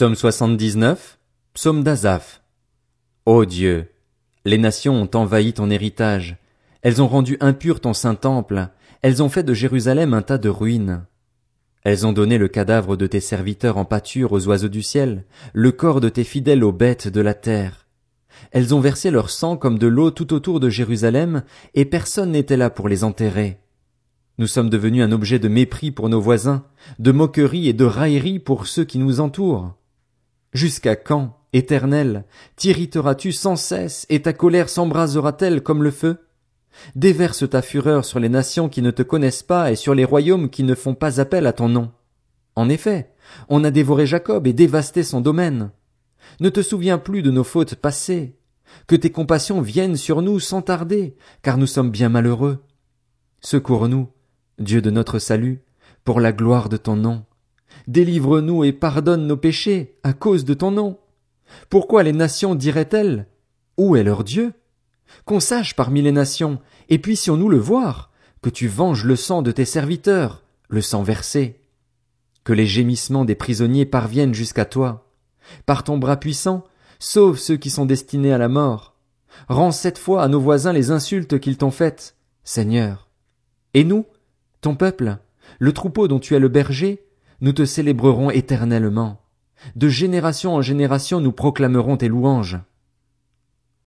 Psaume 79, Psaume d'Azaph. Ô Dieu, les nations ont envahi ton héritage, elles ont rendu impur ton saint temple, elles ont fait de Jérusalem un tas de ruines. Elles ont donné le cadavre de tes serviteurs en pâture aux oiseaux du ciel, le corps de tes fidèles aux bêtes de la terre. Elles ont versé leur sang comme de l'eau tout autour de Jérusalem, et personne n'était là pour les enterrer. Nous sommes devenus un objet de mépris pour nos voisins, de moquerie et de raillerie pour ceux qui nous entourent. Jusqu'à quand, Éternel, t'irriteras-tu sans cesse, et ta colère s'embrasera-t-elle comme le feu? Déverse ta fureur sur les nations qui ne te connaissent pas et sur les royaumes qui ne font pas appel à ton nom. En effet, on a dévoré Jacob et dévasté son domaine. Ne te souviens plus de nos fautes passées. Que tes compassions viennent sur nous sans tarder, car nous sommes bien malheureux. Secours-nous, Dieu de notre salut, pour la gloire de ton nom. Délivre-nous et pardonne nos péchés à cause de ton nom. Pourquoi les nations diraient-elles Où est leur Dieu? Qu'on sache parmi les nations, et puissions-nous le voir, que tu venges le sang de tes serviteurs, le sang versé. Que les gémissements des prisonniers parviennent jusqu'à toi. Par ton bras puissant, sauve ceux qui sont destinés à la mort. Rends cette fois à nos voisins les insultes qu'ils t'ont faites, Seigneur. Et nous, ton peuple, le troupeau dont tu es le berger, nous te célébrerons éternellement. De génération en génération nous proclamerons tes louanges.